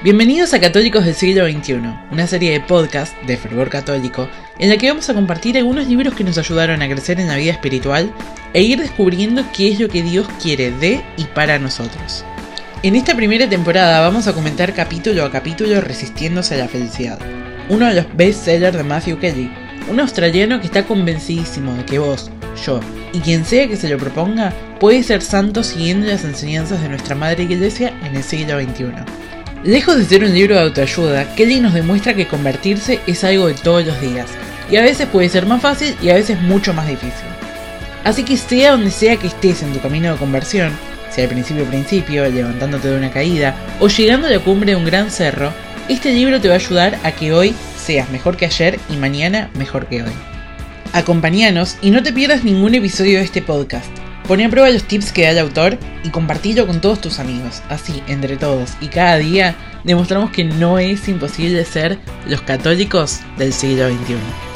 Bienvenidos a Católicos del siglo XXI, una serie de podcast de fervor católico en la que vamos a compartir algunos libros que nos ayudaron a crecer en la vida espiritual e ir descubriendo qué es lo que Dios quiere de y para nosotros. En esta primera temporada vamos a comentar capítulo a capítulo Resistiéndose a la felicidad, uno de los bestsellers de Matthew Kelly, un australiano que está convencidísimo de que vos, yo y quien sea que se lo proponga puede ser santo siguiendo las enseñanzas de nuestra Madre Iglesia en el siglo XXI. Lejos de ser un libro de autoayuda, Kelly nos demuestra que convertirse es algo de todos los días, y a veces puede ser más fácil y a veces mucho más difícil. Así que sea donde sea que estés en tu camino de conversión, sea al principio principio, levantándote de una caída, o llegando a la cumbre de un gran cerro, este libro te va a ayudar a que hoy seas mejor que ayer y mañana mejor que hoy. Acompáñanos y no te pierdas ningún episodio de este podcast. Pone a prueba los tips que da el autor y compartilo con todos tus amigos. Así, entre todos y cada día, demostramos que no es imposible ser los católicos del siglo XXI.